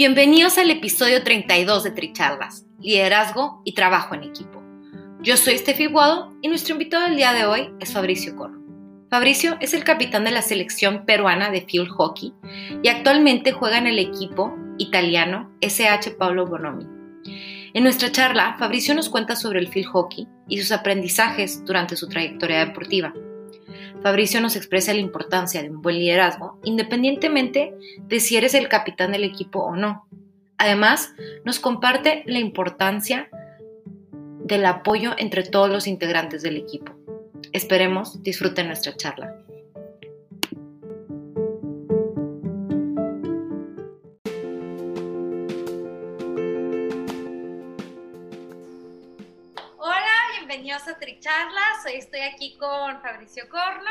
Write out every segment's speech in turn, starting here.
Bienvenidos al episodio 32 de Tricharlas, Liderazgo y Trabajo en Equipo. Yo soy Steffi Guado y nuestro invitado del día de hoy es Fabricio Corro. Fabricio es el capitán de la selección peruana de field hockey y actualmente juega en el equipo italiano SH Pablo Bonomi. En nuestra charla, Fabricio nos cuenta sobre el field hockey y sus aprendizajes durante su trayectoria deportiva. Fabricio nos expresa la importancia de un buen liderazgo, independientemente de si eres el capitán del equipo o no. Además, nos comparte la importancia del apoyo entre todos los integrantes del equipo. Esperemos disfruten nuestra charla. Tricharlas. Hoy estoy aquí con Fabricio Corno.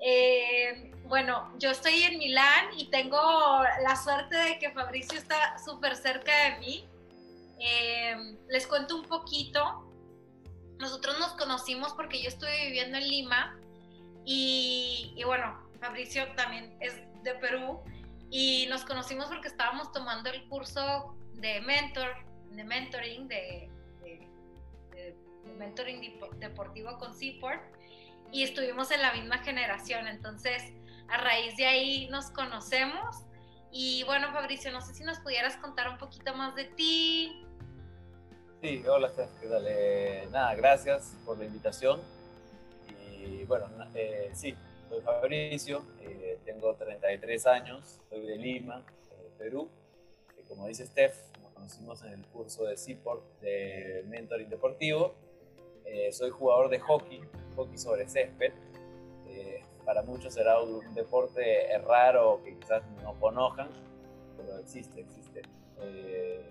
Eh, bueno, yo estoy en Milán y tengo la suerte de que Fabricio está súper cerca de mí. Eh, les cuento un poquito. Nosotros nos conocimos porque yo estuve viviendo en Lima y, y bueno, Fabricio también es de Perú y nos conocimos porque estábamos tomando el curso de mentor, de mentoring de mentoring deportivo con Seaport y estuvimos en la misma generación. Entonces, a raíz de ahí nos conocemos. Y bueno, Fabricio, no sé si nos pudieras contar un poquito más de ti. Sí, hola, ¿qué nada, gracias por la invitación. Y bueno, eh, sí, soy Fabricio, eh, tengo 33 años, soy de Lima, Perú. como dice Steph, nos conocimos en el curso de Seaport de Mentoring Deportivo eh, soy jugador de hockey, hockey sobre césped. Eh, para muchos será un deporte raro que quizás no conozcan, pero existe, existe. Eh,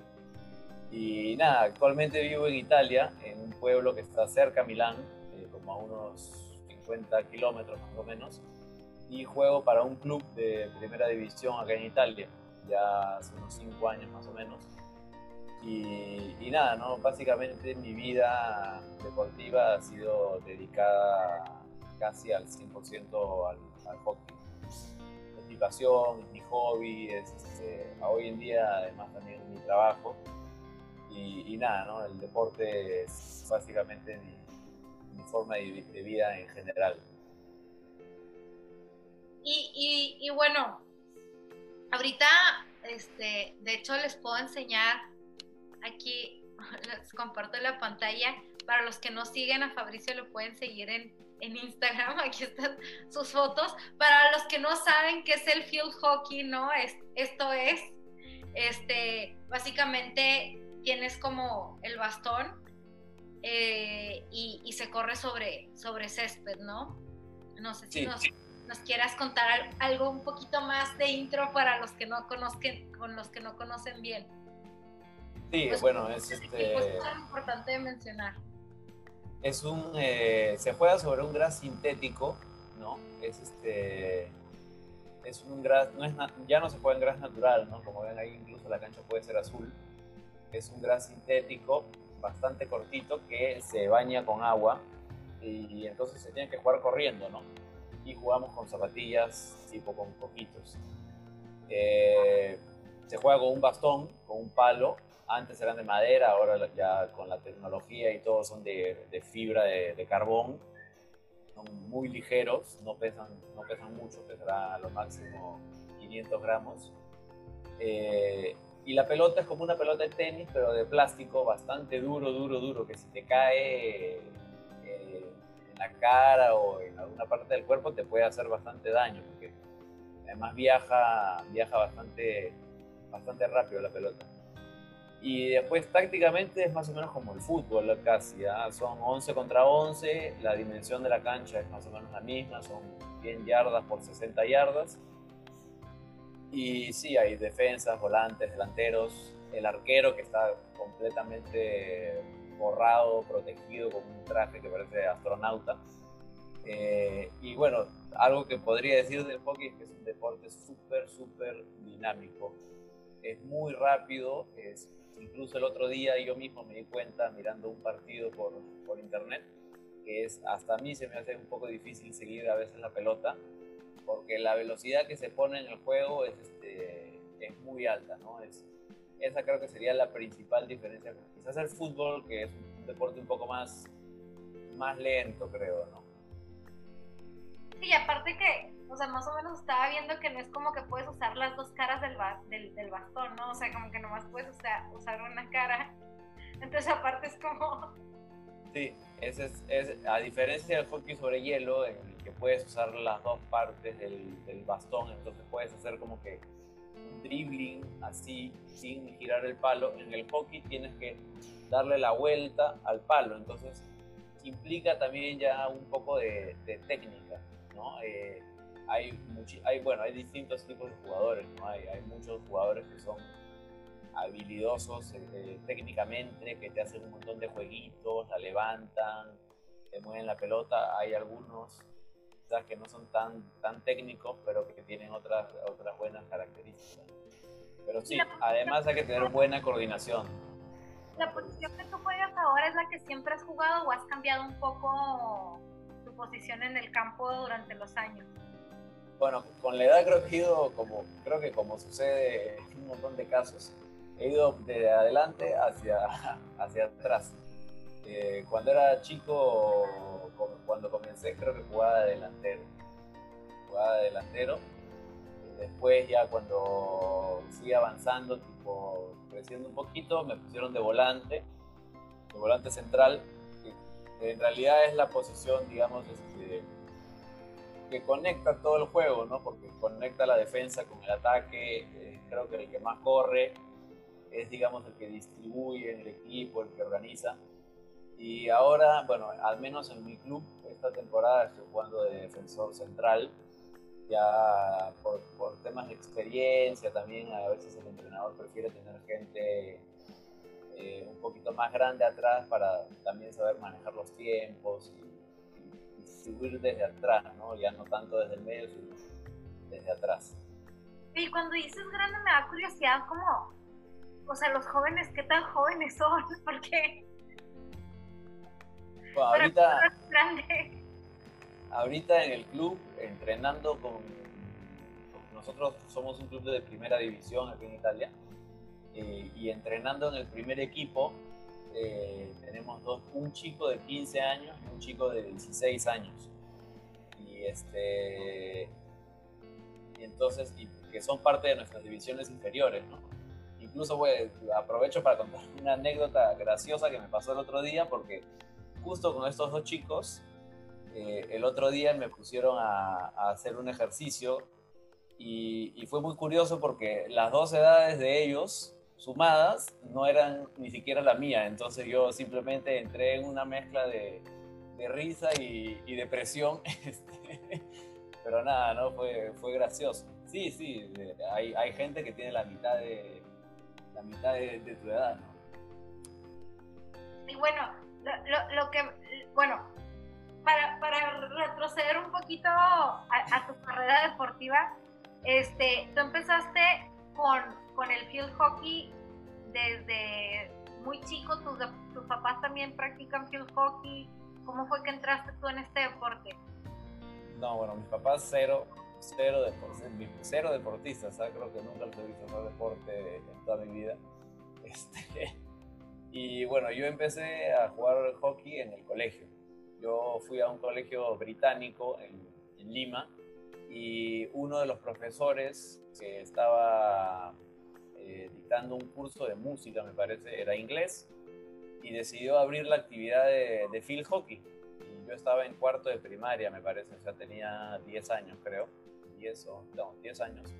y nada, actualmente vivo en Italia, en un pueblo que está cerca a Milán, como a unos 50 kilómetros más o menos, y juego para un club de primera división acá en Italia, ya hace unos 5 años más o menos. Y, nada, ¿no? Básicamente mi vida deportiva ha sido dedicada casi al 100% al, al, hockey. Es mi pasión, es mi hobby, es, este, hoy en día además también mi trabajo. Y, nada, ¿no? El deporte es básicamente mi, forma de, de, vida en general. Y, y bueno, ahorita, este, de hecho les puedo enseñar aquí les comparto la pantalla. Para los que no siguen a Fabricio lo pueden seguir en, en Instagram, aquí están sus fotos. Para los que no saben qué es el field hockey, ¿no? Es, esto es, este, básicamente tienes como el bastón eh, y, se corre sobre, sobre césped, ¿no? No sé si nos, nos, quieras contar algo un poquito más de intro para los que no conozcan, con los que no conocen bien. Sí, pues, bueno, es este. Es importante mencionar. Es un. Eh, se juega sobre un gras sintético, ¿no? Es este. Es un gras. No es, ya no se juega en gras natural, ¿no? Como ven ahí, incluso la cancha puede ser azul. Es un gras sintético bastante cortito que se baña con agua y, entonces se tiene que jugar corriendo, ¿no? Y jugamos con zapatillas tipo con coquitos. Eh, se juega con un bastón, con un palo antes eran de madera, ahora ya con la tecnología y todo son de, fibra de, carbón. Son muy ligeros, no pesan, no pesan mucho, pesará a lo máximo 500 gramos. Eh, Y la pelota es como una pelota de tenis, pero de plástico, bastante duro, duro, duro, que si te cae eh, en la cara o en alguna parte del cuerpo te puede hacer bastante daño, porque además viaja, viaja bastante, bastante rápido la pelota. Y después tácticamente es más o menos como el fútbol casi, ¿ah? son 11 contra 11, la dimensión de la cancha es más o menos la misma, son 100 yardas por 60 yardas. Y sí, hay defensas, volantes, delanteros, el arquero que está completamente borrado, protegido con un traje que parece astronauta. Eh, y bueno, algo que podría decir del hockey es que es un deporte súper, súper dinámico. Es muy rápido, es Incluso el otro día yo mismo me di cuenta mirando un partido por, por internet que es hasta a mí se me hace un poco difícil seguir a veces la pelota porque la velocidad que se pone en el juego es, este, es muy alta, ¿no? Es, esa creo que sería la principal diferencia. Quizás el fútbol, que es un deporte un poco más, más lento, creo, ¿no? Sí, aparte que o sea, más o menos estaba viendo que no es como que puedes usar las dos caras del, del, del bastón, ¿no? O sea, como que nomás puedes usar, una cara. Entonces, aparte es como... Sí, es, es, a diferencia del hockey sobre hielo, en el que puedes usar las dos partes del, del bastón, entonces puedes hacer como que dribbling así, sin girar el palo. En el hockey tienes que darle la vuelta al palo, entonces implica también ya un poco de técnica, ¿no? Eh, hay, hay, bueno, hay distintos tipos de jugadores, ¿no? hay, hay muchos jugadores que son habilidosos eh, eh, técnicamente, que te hacen un montón de jueguitos, la levantan, te mueven la pelota. Hay algunos quizás que no son tan, tan técnicos, pero que tienen otras, otras buenas características. Pero sí, además hay que tener buena coordinación. ¿La posición que tú juegas ahora es la que siempre has jugado o has cambiado un poco posición en el campo durante los años? Bueno, con la edad creo que he ido, como, creo que como sucede en un montón de casos, he ido de adelante hacia, hacia atrás. Eh, cuando era chico, cuando comencé, creo que jugaba de delantero. Jugaba de delantero. Después ya cuando fui avanzando, tipo creciendo un poquito, me pusieron de volante, de volante central. En realidad es la posición, digamos, este, que conecta todo el juego, ¿no? Porque conecta la defensa con el ataque, eh, creo que el que más corre es, digamos, el que distribuye en el equipo, el que organiza. Y ahora, bueno, al menos en mi club, esta temporada estoy jugando de defensor central, ya por, por temas de experiencia también, a veces el entrenador prefiere tener gente eh, un poquito más grande atrás para también saber manejar los tiempos y distribuir desde atrás, ¿no? Ya no tanto desde el medio, sino desde atrás. Y cuando dices grande me da curiosidad como, o sea, los jóvenes, ¿qué tan jóvenes son? Porque... Bueno, ahorita, ahorita en el club, entrenando con, Nosotros somos un club de primera división aquí en Italia. Eh, y entrenando en el primer equipo, eh, tenemos dos, un chico de 15 años y un chico de 16 años. Y este y entonces y que son parte de nuestras divisiones inferiores, ¿no? Incluso aprovecho para contar una anécdota graciosa que me pasó el otro día porque justo con estos dos chicos eh, el otro día me pusieron a, hacer un ejercicio y, y, fue muy curioso porque las dos edades de ellos sumadas no eran ni siquiera la mía, entonces yo simplemente entré en una mezcla de, de risa y, y depresión, este, pero nada, ¿no? Fue, fue gracioso. Sí, sí, hay, hay gente que tiene la mitad de, la mitad de, tu edad, ¿no? Y bueno, lo, lo, que, bueno, para, para, retroceder un poquito a, tu carrera deportiva, este, tú empezaste con con el field hockey desde muy chico, tus, tus papás también practican field hockey. ¿Cómo fue que entraste tú en este deporte? No, bueno, mis papás cero, cero, cero deportistas, creo que nunca los he visto hacer deporte en toda mi vida. Este, y bueno, yo empecé a jugar hockey en el colegio. Yo fui a un colegio británico en, en Lima y uno de los profesores que estaba eh, dictando un curso de música, me parece, era inglés, y decidió abrir la actividad de, de field hockey. Y yo estaba en cuarto de primaria, me parece, o sea, tenía 10 años, creo, 10 o no, 10 años.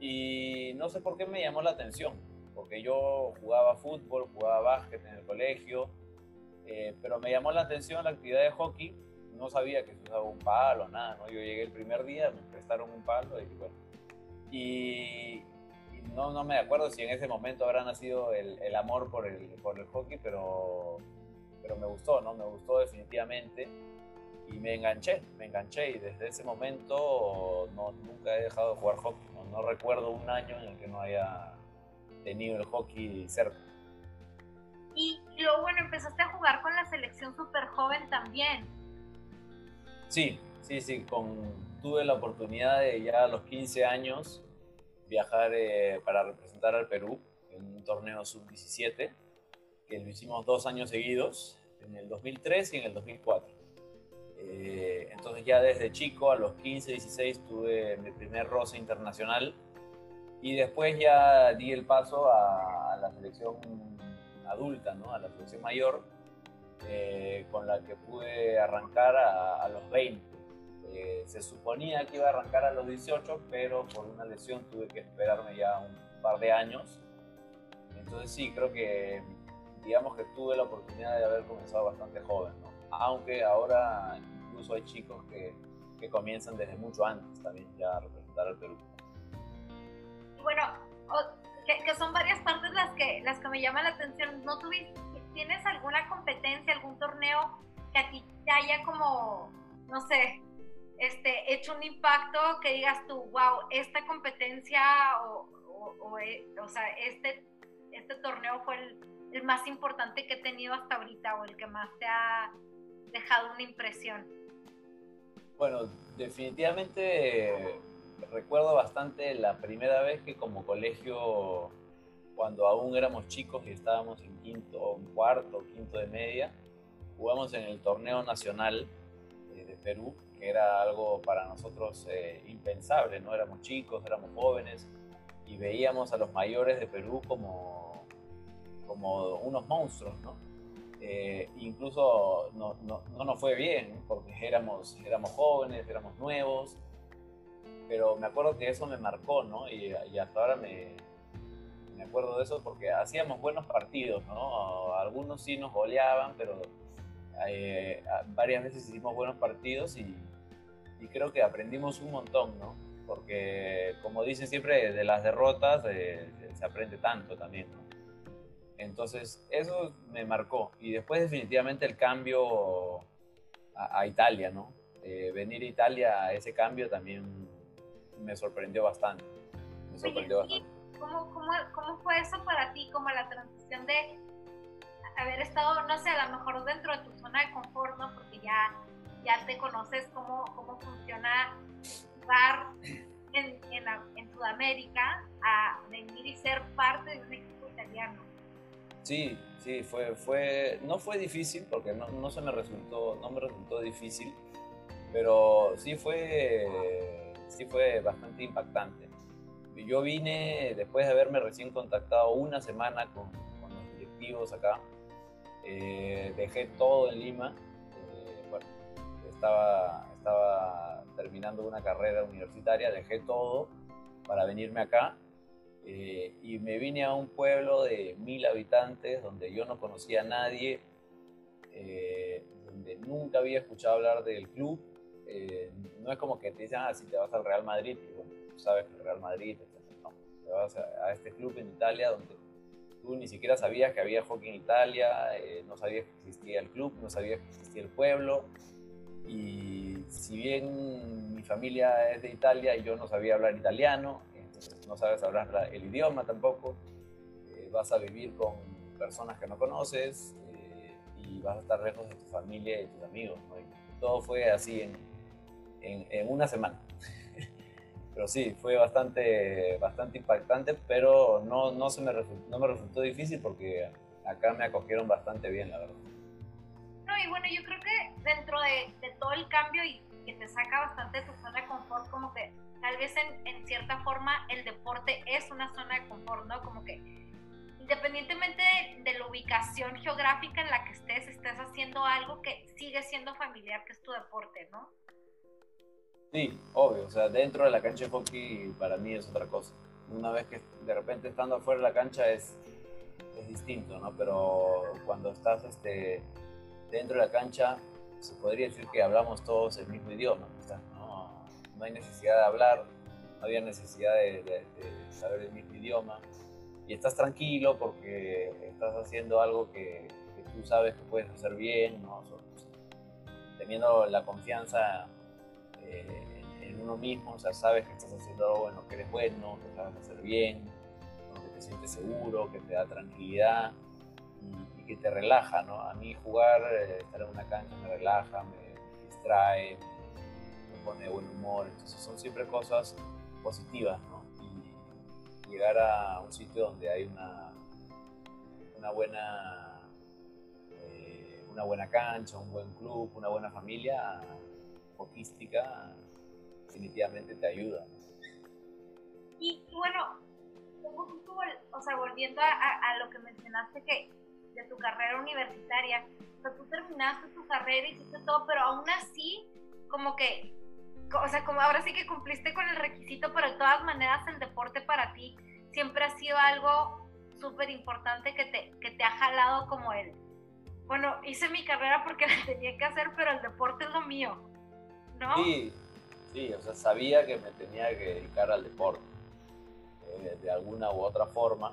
Y no sé por qué me llamó la atención, porque yo jugaba fútbol, jugaba básquet en el colegio, eh, pero me llamó la atención la actividad de hockey. No sabía que se usaba un palo, nada, ¿no? Yo llegué el primer día, me prestaron un palo y bueno. Y, no, no me acuerdo si en ese momento habrá nacido el, el amor por el, por el hockey, pero, pero me gustó, ¿no? Me gustó definitivamente y me enganché, me enganché y desde ese momento no, nunca he dejado de jugar hockey. No, no recuerdo un año en el que no haya tenido el hockey cerca. Y luego, bueno, empezaste a jugar con la selección súper joven también. Sí, sí, sí, con, tuve la oportunidad de ya a los 15 años viajar eh, para representar al Perú en un torneo sub-17, que lo hicimos dos años seguidos, en el 2003 y en el 2004. Eh, entonces ya desde chico, a los 15, 16, tuve mi primer roce internacional y después ya di el paso a, a la selección adulta, ¿no? a la selección mayor, eh, con la que pude arrancar a, a los 20. Se suponía que iba a arrancar a los 18, pero por una lesión tuve que esperarme ya un par de años. Entonces sí, creo que digamos que tuve la oportunidad de haber comenzado bastante joven, ¿no? aunque ahora incluso hay chicos que, que comienzan desde mucho antes también ya a representar al Perú. Bueno, que, que, son varias partes las que, las que me llaman la atención. ¿No tuviste, tienes alguna competencia, algún torneo que a ti te haya como, no sé, este, hecho un impacto que digas tú, wow, esta competencia o, o, o, eh, o sea, este, este torneo fue el, más importante que he tenido hasta ahorita o el que más te ha dejado una impresión? Bueno, definitivamente recuerdo bastante la primera vez que como colegio, cuando aún éramos chicos y estábamos en quinto, cuarto, quinto de media, jugamos en el torneo nacional eh, de Perú, era algo para nosotros eh, impensable, ¿no? Éramos chicos, éramos jóvenes y veíamos a los mayores de Perú como, como unos monstruos, ¿no? Eh, incluso no, no, no, nos fue bien porque éramos, éramos jóvenes, éramos nuevos, pero me acuerdo que eso me marcó, ¿no? Y, y hasta ahora me, me, acuerdo de eso porque hacíamos buenos partidos, ¿no? Algunos sí nos goleaban, pero eh, varias veces hicimos buenos partidos y, y, creo que aprendimos un montón, ¿no? Porque, como dicen siempre, de las derrotas eh, se aprende tanto también, ¿no? Entonces, eso me marcó. Y después definitivamente el cambio a, a Italia, ¿no? Eh, venir a Italia, ese cambio también me sorprendió bastante. Me sorprendió Oye, bastante. ¿cómo, cómo, ¿Cómo fue eso para ti? Como la transición de haber estado, no sé, a lo mejor dentro de tu zona de confort, ¿no? Porque ya, ya te conoces cómo, cómo funciona jugar en, en, Sudamérica a venir y ser parte de un equipo italiano. Sí, sí, fue, fue, no fue difícil porque no, no, se me resultó, no me resultó difícil, pero sí fue, sí fue bastante impactante. Yo vine después de haberme recién contactado una semana con, con los directivos acá, eh, dejé todo en Lima, estaba, estaba terminando una carrera universitaria, dejé todo para venirme acá eh, y me vine a un pueblo de mil habitantes donde yo no conocía a nadie, eh, donde nunca había escuchado hablar del club. Eh, no es como que te dicen, ah, si te vas al Real Madrid, y bueno, tú sabes que el Real Madrid, no, te vas a, a, este club en Italia donde tú ni siquiera sabías que había hockey en Italia, eh, no sabías que existía el club, no sabías que existía el pueblo. Y si bien mi familia es de Italia y yo no sabía hablar italiano, no sabes hablar el idioma tampoco, eh, vas a vivir con personas que no conoces eh, y vas a estar lejos de tu familia y tus amigos. todo fue así en, en, una semana. pero sí, fue bastante, bastante impactante, pero no, no, se me no me resultó difícil porque acá me acogieron bastante bien, la verdad. No, y bueno, yo creo que dentro de, todo el cambio y que te saca bastante de tu zona de confort, como que tal vez en, cierta forma el deporte es una zona de confort, ¿no? Como que independientemente de, la ubicación geográfica en la que estés, estés haciendo algo que sigue siendo familiar, que es tu deporte, ¿no? Sí, obvio, o sea, dentro de la cancha de hockey para mí es otra cosa. Una vez que de repente estando afuera de la cancha es, es distinto, ¿no? Pero cuando estás este, dentro de la cancha, se podría decir que hablamos todos el mismo idioma, ¿no? No hay necesidad de hablar, no había necesidad de, saber el mismo idioma y estás tranquilo porque estás haciendo algo que, tú sabes que puedes hacer bien, ¿no? teniendo la confianza eh, en uno mismo, o sabes que estás haciendo algo en lo que eres bueno, que sabes hacer bien, que te sientes seguro, que te da tranquilidad que te relaja, ¿no? A mí jugar, eh, estar en una cancha me relaja, me distrae, me pone buen humor, entonces son siempre cosas positivas, ¿no? llegar a un sitio donde hay una, una buena eh, una buena cancha, un buen club, una buena familia hockeística definitivamente te ayuda. Y, bueno, o sea, volviendo a, lo que mencionaste que de tu carrera universitaria, o tú terminaste tu carrera y hiciste todo, pero aún así, como que o sea, como ahora sí que cumpliste con el requisito, pero de todas maneras el deporte para ti siempre ha sido algo súper importante que te, que te ha jalado como él. Bueno, hice mi carrera porque la tenía que hacer, pero el deporte es lo mío, ¿no? Sí, sí, o sea, sabía que me tenía que dedicar al deporte eh, de alguna u otra forma.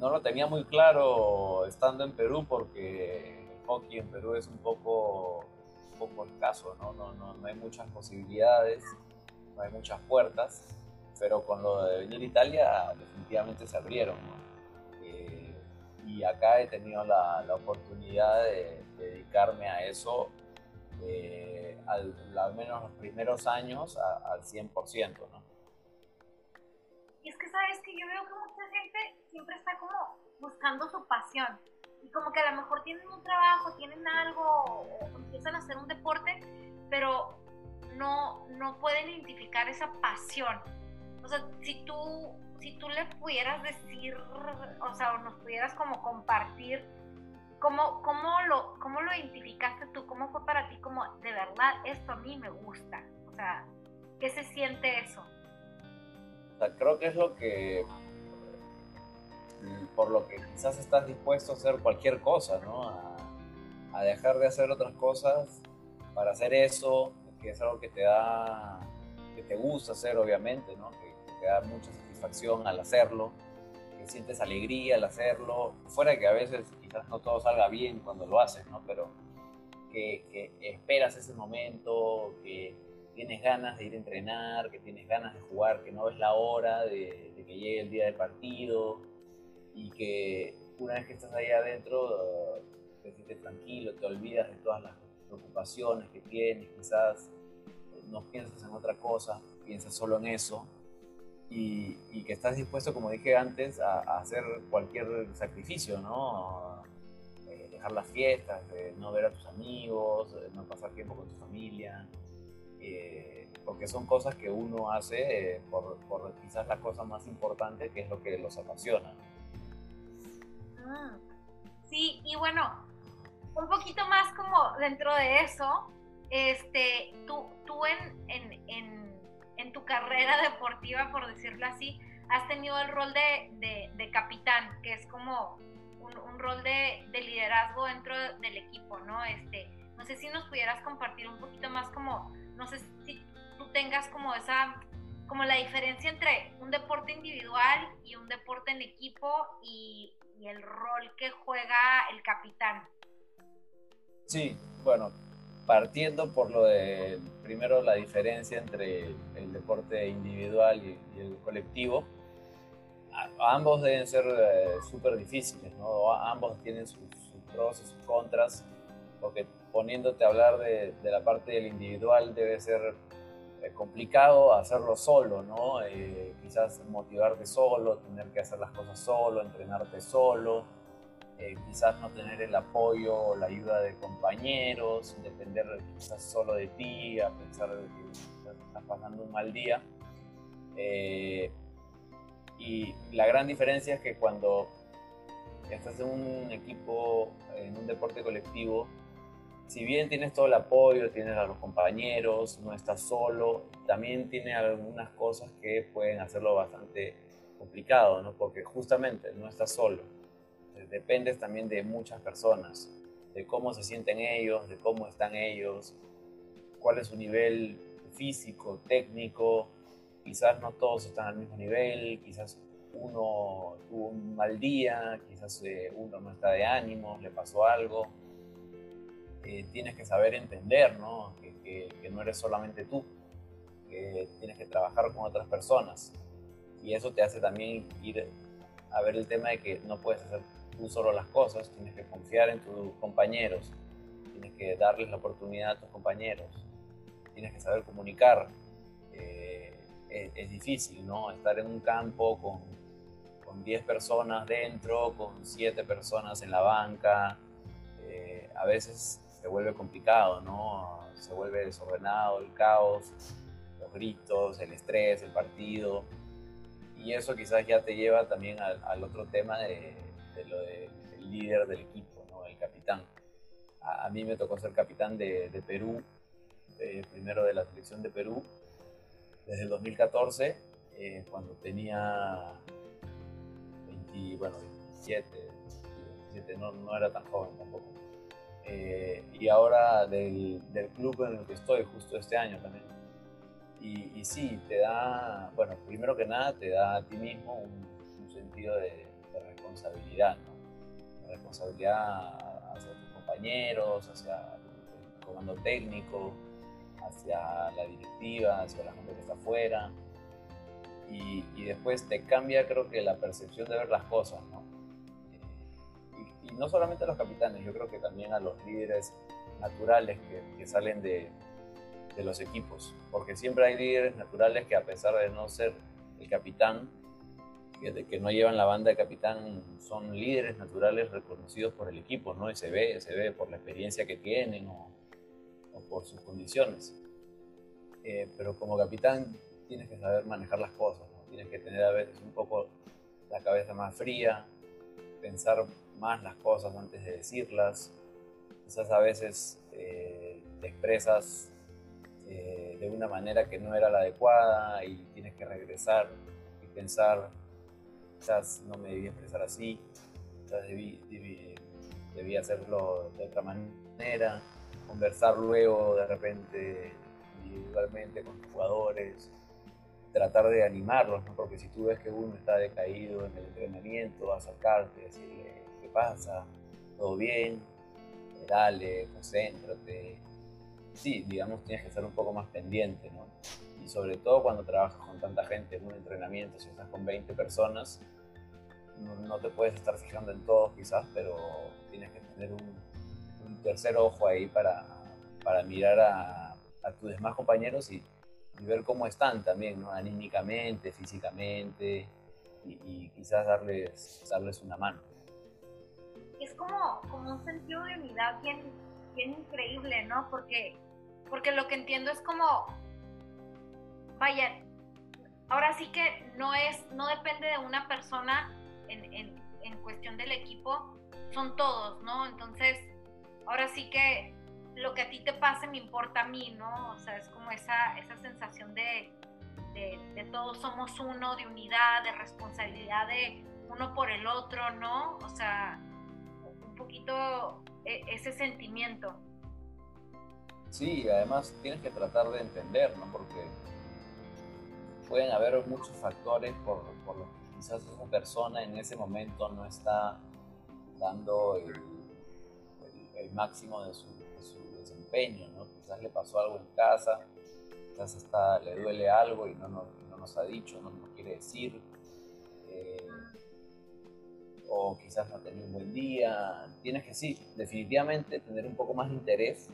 No lo tenía muy claro estando en Perú porque el hockey en Perú es un poco poco escaso, ¿no? No, no, no hay muchas posibilidades, no hay muchas puertas, pero con lo de venir a Italia definitivamente se abrieron, eh, y acá he tenido la, la oportunidad de, dedicarme a eso, eh, al, al, menos los primeros años, al 100%, ¿no? Y es que yo veo que mucha gente siempre está como buscando su pasión y como que a lo mejor tienen un trabajo, tienen algo, o empiezan a hacer un deporte, pero no, no pueden identificar esa pasión. O sea, si tú, si tú le pudieras decir, o sea, o nos pudieras como compartir, ¿cómo, cómo, lo, ¿cómo lo identificaste tú? ¿Cómo fue para ti como, de verdad, esto a mí me gusta? O sea, ¿qué se siente eso? Creo que es lo que por lo que quizás estás dispuesto a hacer cualquier cosa, ¿no? A, dejar de hacer otras cosas para hacer eso, que es algo que te da, que te gusta hacer, obviamente, ¿no? Que, te da mucha satisfacción al hacerlo, que sientes alegría al hacerlo, fuera de que a veces quizás no todo salga bien cuando lo haces, ¿no? Pero que, esperas ese momento, que tienes ganas de ir a entrenar, que tienes ganas de jugar, que no ves la hora de, que llegue el día del partido, y que una vez que estás ahí adentro te sientes tranquilo, te olvidas de todas las preocupaciones que tienes, quizás no piensas en otra cosa, piensas solo en eso y, que estás dispuesto, como dije antes, a, hacer cualquier sacrificio, ¿no? Eh, dejar las fiestas, no ver a tus amigos, no pasar tiempo con tu familia, eh, porque son cosas que uno hace eh, por, quizás la cosa más importante, que es lo que los apasiona. Sí, y bueno, un poquito más como dentro de eso, este, tú, tú en, en, en, tu carrera deportiva, por decirlo así, has tenido el rol de, de, capitán, que es como un, un rol de, de, liderazgo dentro del equipo, ¿no? Este, no sé si nos pudieras compartir un poquito más como, no sé si tú tengas como esa como la diferencia entre un deporte individual y un deporte en equipo y, el rol que juega el capitán. Sí, bueno, partiendo por lo de primero la diferencia entre el deporte individual y, el colectivo, ambos deben ser eh, súper difíciles, ¿no? ambos tienen sus, pros y sus contras, porque poniéndote a hablar de, de la parte del individual debe ser eh, complicado hacerlo solo, ¿no? Eh, quizás motivarte solo, tener que hacer las cosas solo, entrenarte solo, eh, quizás no tener el apoyo o la ayuda de compañeros, depender quizás solo de ti, a pensar que estás pasando un mal día. Eh, y la gran diferencia es que cuando estás en un equipo, en un deporte colectivo, si bien tienes todo el apoyo, tienes a los compañeros, no estás solo, también tiene algunas cosas que pueden hacerlo bastante complicado, ¿no? Porque justamente no estás solo dependes también de muchas personas, de cómo se sienten ellos, de cómo están ellos, cuál es su nivel físico, técnico, quizás no todos están al mismo nivel, quizás uno tuvo un mal día, quizás eh, uno no está de ánimo, le pasó algo. Eh, tienes que saber entender ¿no? Que, que, no eres solamente tú, que tienes que trabajar con otras personas. Y eso te hace también ir a ver el tema de que no puedes hacer tú solo las cosas, tienes que confiar en tus compañeros, tienes que darles la oportunidad a tus compañeros, tienes que saber comunicar. Eh, es, difícil, ¿no? Estar en un campo con, con 10 personas dentro, con 7 personas en la banca, eh, a veces se vuelve complicado, ¿no? Se vuelve desordenado, el caos, los gritos, el estrés, el partido. Y eso quizás ya te lleva también al otro tema de, lo del líder del equipo, ¿no? el capitán. A, mí me tocó ser capitán de, Perú, primero de la selección de Perú, desde el 2014, eh, cuando tenía 20, bueno, 27, 27 no, no, era tan joven tampoco. Y ahora del, del, club en el que estoy, justo este año también. Y, y sí, te da, bueno, primero que nada, te da a ti mismo un sentido de, de responsabilidad, ¿no? responsabilidad hacia tus compañeros, hacia el comando técnico, hacia la directiva, hacia la gente que está afuera. Y, y, después te cambia, creo que, la percepción de ver las cosas, ¿no? No solamente a los capitanes, yo creo que también a los líderes naturales que, salen de, de los equipos, porque siempre hay líderes naturales que a pesar de no ser el capitán, que, no llevan la banda de capitán son líderes naturales reconocidos por el equipo, ¿no? Y se ve, se ve por la experiencia que tienen o, por sus condiciones. Eh, pero como capitán tienes que saber manejar las cosas. Tienes que tener a veces un poco la cabeza más fría, pensar más las cosas antes de decirlas. Quizás a veces eh, te expresas eh, de una manera que no era la adecuada y tienes que regresar y pensar quizás no me debía expresar así, quizás debí, debí, hacerlo de otra manera, conversar luego de repente individualmente con los jugadores, tratar de animarlos, ¿no? porque si tú ves que uno está decaído en el entrenamiento, acercarte, decirle, ¿qué pasa? ¿Todo bien? Dale, concéntrate. Sí, digamos, tienes que ser un poco más pendiente, ¿no? y sobre todo cuando trabajas con tanta gente en un entrenamiento, si estás con 20 personas, no, te puedes estar fijando en todos quizás, pero tienes que tener un, tercer ojo ahí para, para mirar a, tus demás compañeros y, ver cómo están también, ¿no? anímicamente, físicamente, y, quizás darles, darles una mano. Como, como un sentido de unidad bien, bien increíble, ¿no? Porque, porque lo que entiendo es como vaya, ahora sí que no es, no depende de una persona en, en, cuestión del equipo, son todos, ¿no? Entonces, ahora sí que lo que a ti te pase me importa a mí, ¿no? O sea, es como esa, esa sensación de, de, todos somos uno, de unidad, de responsabilidad de uno por el otro, ¿no? O sea, e, ese sentimiento. Sí, además tienes que tratar de entender, ¿no? Porque pueden haber muchos factores por, los que quizás esa persona en ese momento no está dando el, máximo de su, desempeño, ¿no? Quizás le pasó algo en casa, quizás está, le duele algo y no nos ha dicho, no nos quiere decir, eh, o quizás no ha un buen día. Tienes que sí, definitivamente tener un poco más de interés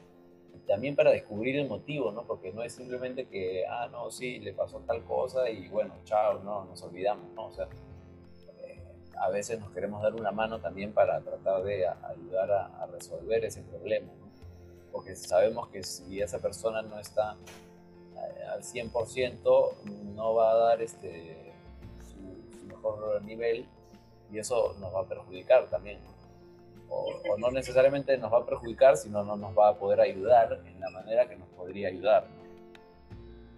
también para descubrir el motivo, ¿no? Porque no es simplemente que, ah, no, sí, le pasó tal cosa y bueno, chao, no, nos olvidamos, ¿no? O sea, eh, a veces nos queremos dar una mano también para tratar de ayudar a, resolver ese problema, porque sabemos que si esa persona no está eh, al 100%, no va a dar este, su, mejor nivel y eso nos va a perjudicar también. O, no necesariamente nos va a perjudicar, sino no nos va a poder ayudar en la manera que nos podría ayudar.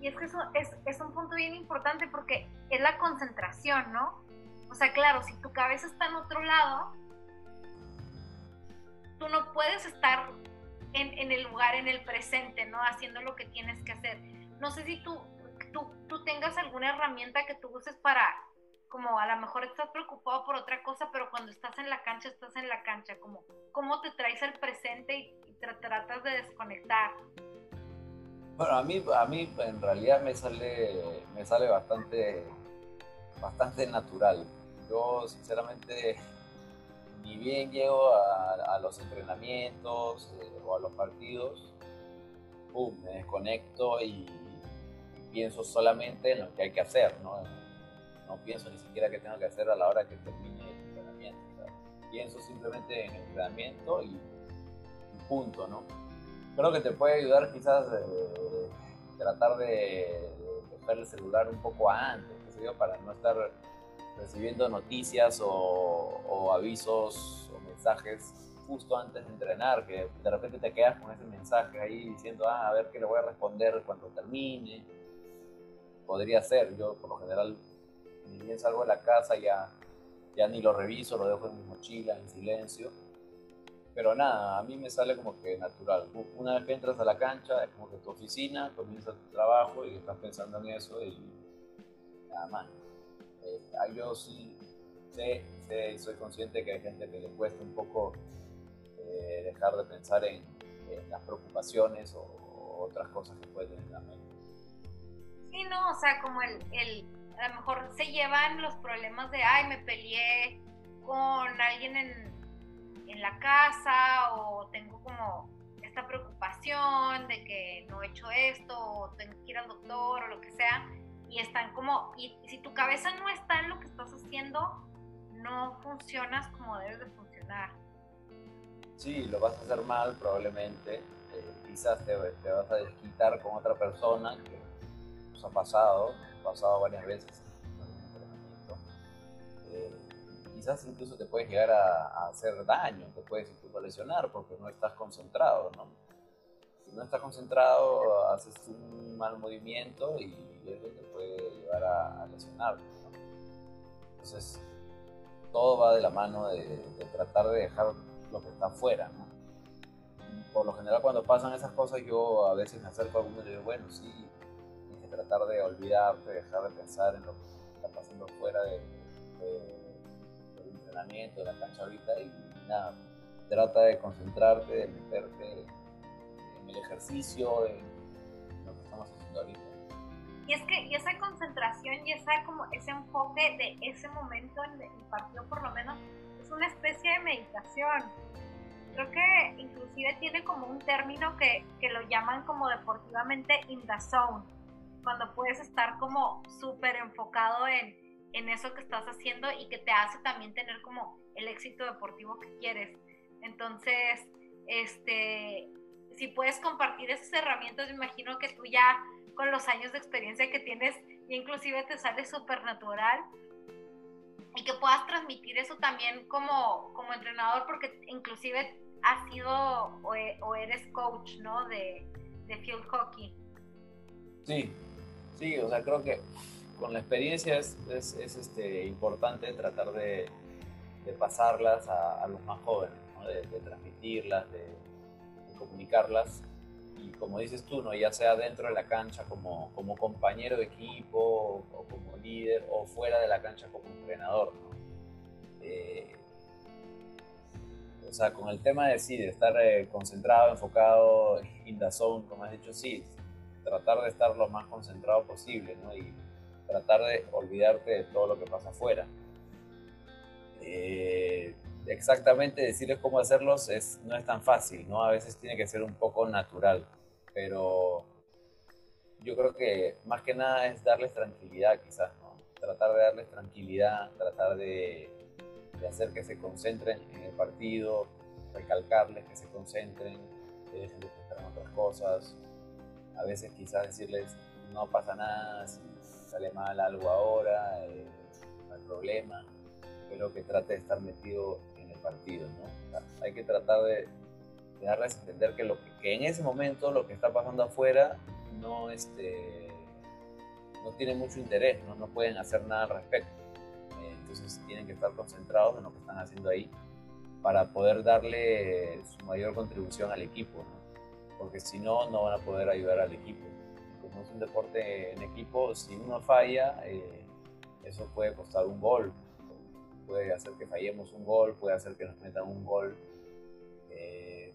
Y es que eso es, es un punto bien importante porque es la concentración, ¿no? O sea, claro, si tu cabeza está en otro lado, tú no puedes estar en, el lugar, en el presente, ¿no? Haciendo lo que tienes que hacer. No sé si tú, tú, tú tengas alguna herramienta que tú uses para, como a lo mejor estás preocupado por otra cosa, pero cuando estás en la cancha, estás en la cancha, como cómo te traes al presente y, tratas de desconectar. Bueno, a mí, a mí en realidad me sale, me sale bastante, bastante natural. Yo sinceramente ni bien llego a, los entrenamientos eh, o a los partidos, me desconecto y, pienso solamente en lo que hay que hacer, ¿no? No pienso ni siquiera qué tengo que hacer a la hora que termine el entrenamiento. pienso simplemente en el entrenamiento y, punto, ¿no? Creo que te puede ayudar quizás eh, tratar de dejar el celular un poco antes, para no estar recibiendo noticias o, avisos o mensajes justo antes de entrenar, que de repente te quedas con ese mensaje ahí diciendo, ah, a ver qué le voy a responder cuando termine. Podría ser, yo por lo general, ni bien salgo de la casa, ya, ya ni lo reviso, lo dejo en mi mochila, en silencio. Pero nada, a mí me sale como que natural. Una vez que entras a la cancha, es como que tu oficina, comienza tu trabajo y estás pensando en eso y nada más. Eh, yo sí sé, sé, soy consciente que hay gente que le cuesta un poco eh, dejar de pensar en, las preocupaciones o, otras cosas que pueden tener en la mente. Sí, no, o sea, como el, el, a lo mejor se llevan los problemas de, ay, me peleé con alguien en, en la casa o tengo como esta preocupación de que no he hecho esto o tengo que ir al doctor o lo que sea y están como, y si tu cabeza no está en lo que estás haciendo, no funcionas como debes de funcionar. Sí, lo vas a hacer mal probablemente, eh, quizás te, vas a desquitar con otra persona que nos ha pasado, pasado varias veces eh, quizás incluso te puedes llegar a, a, hacer daño, te puedes incluso lesionar porque no estás concentrado, ¿no? Si no estás concentrado, haces un mal movimiento y eso te puede llevar a, lesionarte. Entonces, todo va de la mano de, tratar de dejar lo que está afuera. Por lo general, cuando pasan esas cosas, yo a veces me acerco a alguno y digo, bueno, sí, tratar de olvidarte, dejar de pensar en lo que está pasando fuera de, del entrenamiento, de la cancha ahorita y nada, trata de concentrarte, de meterte en el ejercicio, en lo que estamos haciendo ahorita. Y es que y esa concentración y esa, como ese enfoque de ese momento en el partido por lo menos es una especie de meditación. Creo que inclusive tiene como un término que, que lo llaman como deportivamente in the zone, cuando puedes estar como súper enfocado en, en eso que estás haciendo y que te hace también tener como el éxito deportivo que quieres. Entonces, este, si puedes compartir esas herramientas, me imagino que tú ya con los años de experiencia que tienes, inclusive te sale súper natural y que puedas transmitir eso también como, como entrenador, porque inclusive has sido o, eres coach, ¿no? De, de, field hockey. Sí, sí, o sea, creo que con la experiencia es, es, este, importante tratar de, pasarlas a, los más jóvenes, de, transmitirlas, de, de comunicarlas y como dices tú, ¿no? ya sea dentro de la cancha como, como compañero de equipo o, como líder o fuera de la cancha como entrenador. Eh, o sea, con el tema de sí, de estar eh, concentrado, enfocado, in the zone, como has dicho, sí, tratar de estar lo más concentrado posible ¿no? y tratar de olvidarte de todo lo que pasa afuera. Eh, exactamente decirles cómo hacerlos es, no es tan fácil, ¿no? A veces tiene que ser un poco natural, pero yo creo que más que nada es darles tranquilidad quizás, ¿no? Tratar de darles tranquilidad, tratar de, de hacer que se concentren en el partido, recalcarles que se concentren, que dejen de pensar en otras cosas. A veces quizás decirles, no pasa nada, si sale mal algo ahora, eh, no hay problema, pero que trate de estar metido en el partido. ¿no? hay que tratar de, darles a entender que, lo que, en ese momento lo que está pasando afuera no, este, no tiene mucho interés, ¿no? no pueden hacer nada al respecto. Eh, entonces tienen que estar concentrados en lo que están haciendo ahí para poder darle su mayor contribución al equipo, porque si no, no van a poder ayudar al equipo. Como es un deporte en equipo, si uno falla, eh, eso puede costar un gol, puede hacer que fallemos un gol, puede hacer que nos metan un gol. Eh,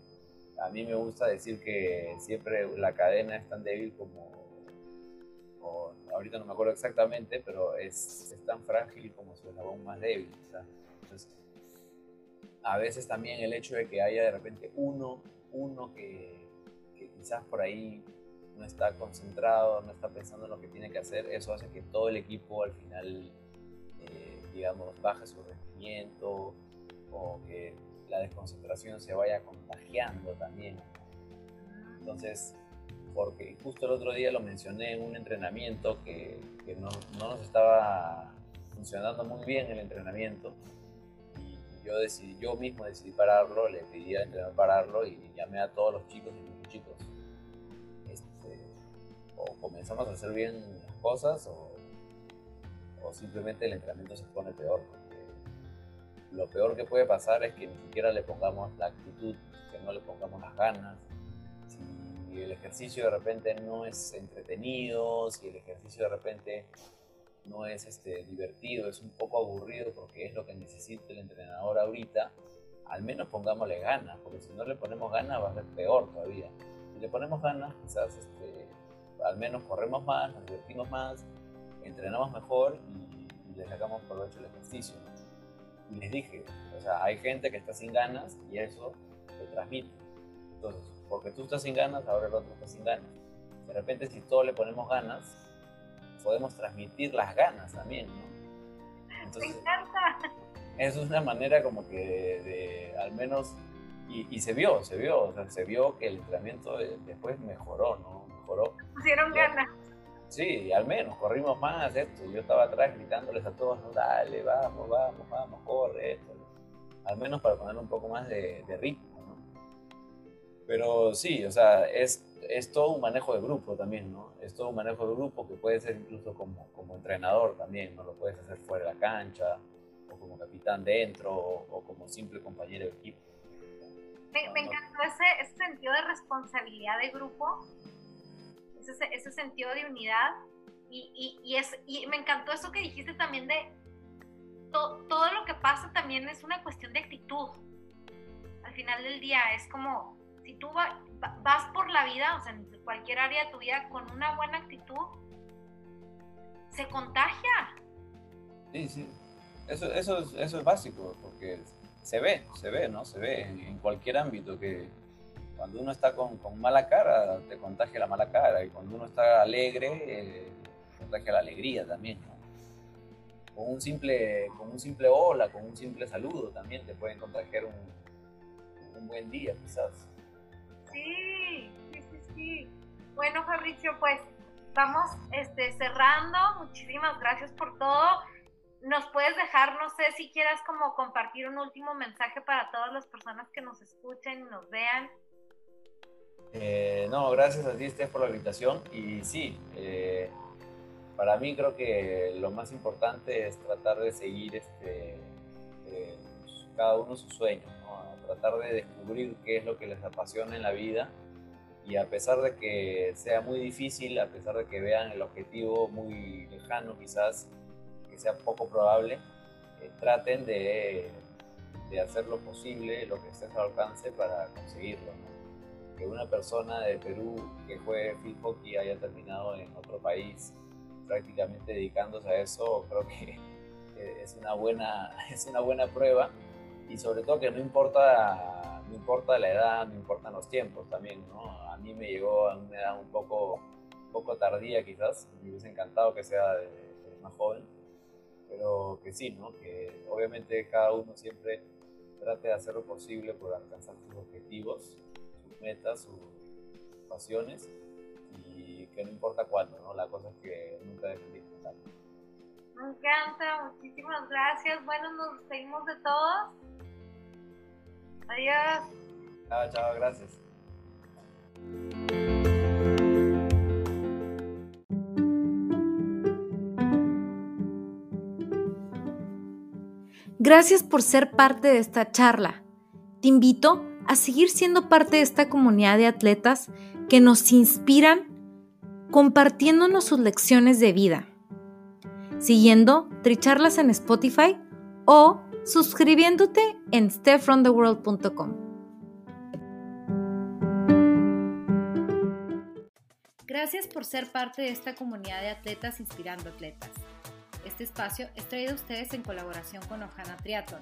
a mí me gusta decir que siempre la cadena es tan débil como, ahorita no me acuerdo exactamente, pero es, es tan frágil como su eslabón más débil. Entonces, a veces también el hecho de que haya de repente uno, uno que, quizás por ahí no está concentrado, no está pensando en lo que tiene que hacer, eso hace que todo el equipo al final, eh, digamos, baje su rendimiento o que la desconcentración se vaya contagiando también. Entonces, porque justo el otro día lo mencioné en un entrenamiento que, no, no, nos estaba funcionando muy bien el entrenamiento yo decidí, yo mismo decidí pararlo, le pedí al entrenador pararlo y llamé a todos los chicos y los chicos. O comenzamos a hacer bien las cosas o, o, simplemente el entrenamiento se pone peor. Porque lo peor que puede pasar es que ni siquiera le pongamos la actitud, que no le pongamos las ganas. Si el ejercicio de repente no es entretenido, si el ejercicio de repente no es este, divertido, es un poco aburrido porque es lo que necesita el entrenador ahorita, al menos pongámosle ganas, porque si no le ponemos ganas va a ser peor todavía. Si le ponemos ganas, quizás este, al menos corremos más, nos divertimos más, entrenamos mejor y, le sacamos provecho al ejercicio. Y les dije, o sea, hay gente que está sin ganas y eso se transmite. Entonces, porque tú estás sin ganas, ahora el otro está sin ganas. De repente, si todos le ponemos ganas, podemos transmitir las ganas también, ¿no? Entonces, Me encanta. Es una manera como que de, al menos, y, se vio, se vio, o sea, se vio que el entrenamiento después mejoró, ¿no? Mejoró. Pusieron ganas. Sí, al menos, corrimos más, esto. Yo estaba atrás gritándoles a todos, no, dale, vamos, vamos, vamos, corre, esto. Al menos para poner un poco más de, de ritmo, ¿no? Pero sí, o sea, es es todo un manejo de grupo también, ¿no? Es todo un manejo de grupo que puede ser incluso como, como entrenador también, ¿no? Lo puedes hacer fuera de la cancha, o como capitán dentro, o, como simple compañero de equipo. Me, me encantó ese, ese, sentido de responsabilidad de grupo, ese, ese sentido de unidad, y, y, y, es, y me encantó eso que dijiste también de todo lo que pasa también es una cuestión de actitud. Al final del día es como si tú vas por la vida, o sea, en cualquier área de tu vida, con una buena actitud, se contagia. Sí, sí. Eso, eso, es, eso es básico, porque se ve, se ve, ¿no? Se ve en, cualquier ámbito que cuando uno está con, con, mala cara, te contagia la mala cara, y cuando uno está alegre, eh, contagia la alegría también, ¿no? Con un simple, con un simple hola, con un simple saludo también te pueden contagiar un, un buen día, quizás. Sí, sí, sí, sí. Bueno, Fabricio, pues vamos este, cerrando. Muchísimas gracias por todo. Nos puedes dejar, no sé si quieras como compartir un último mensaje para todas las personas que nos escuchen y nos vean. Eh, no, gracias a ti, Steph, por la invitación. Y sí, eh, para mí creo que lo más importante es tratar de seguir este, eh, cada uno sus sueños tratar de descubrir qué es lo que les apasiona en la vida y a pesar de que sea muy difícil, a pesar de que vean el objetivo muy lejano quizás, que sea poco probable, traten de, de, hacer lo posible, lo que esté a su alcance para conseguirlo. Que una persona de Perú que juegue field hockey haya terminado en otro país prácticamente dedicándose a eso, creo que es una buena, es una buena prueba y sobre todo que no importa, no importa la edad, no importan los tiempos también, ¿no? A mí me llegó a una edad un poco, poco tardía quizás, me hubiese encantado que sea de, más joven, pero que sí, ¿no? Que obviamente cada uno siempre trate de hacer lo posible por alcanzar sus objetivos, metas, sus pasiones y que no importa cuándo, ¿no? La cosa es que nunca dejen de intentar. Me encanta, muchísimas gracias. Bueno, nos despedimos de todos. Adiós. Chao, chao, gracias. Gracias por ser parte de esta charla. Te invito a seguir siendo parte de esta comunidad de atletas que nos inspiran compartiéndonos sus lecciones de vida, siguiendo Tricharlas en Spotify o suscribiéndote en stepfromtheworld.com. Gracias por ser parte de esta comunidad de atletas inspirando atletas. Este espacio es traído a ustedes en colaboración con Ojana Triathlon,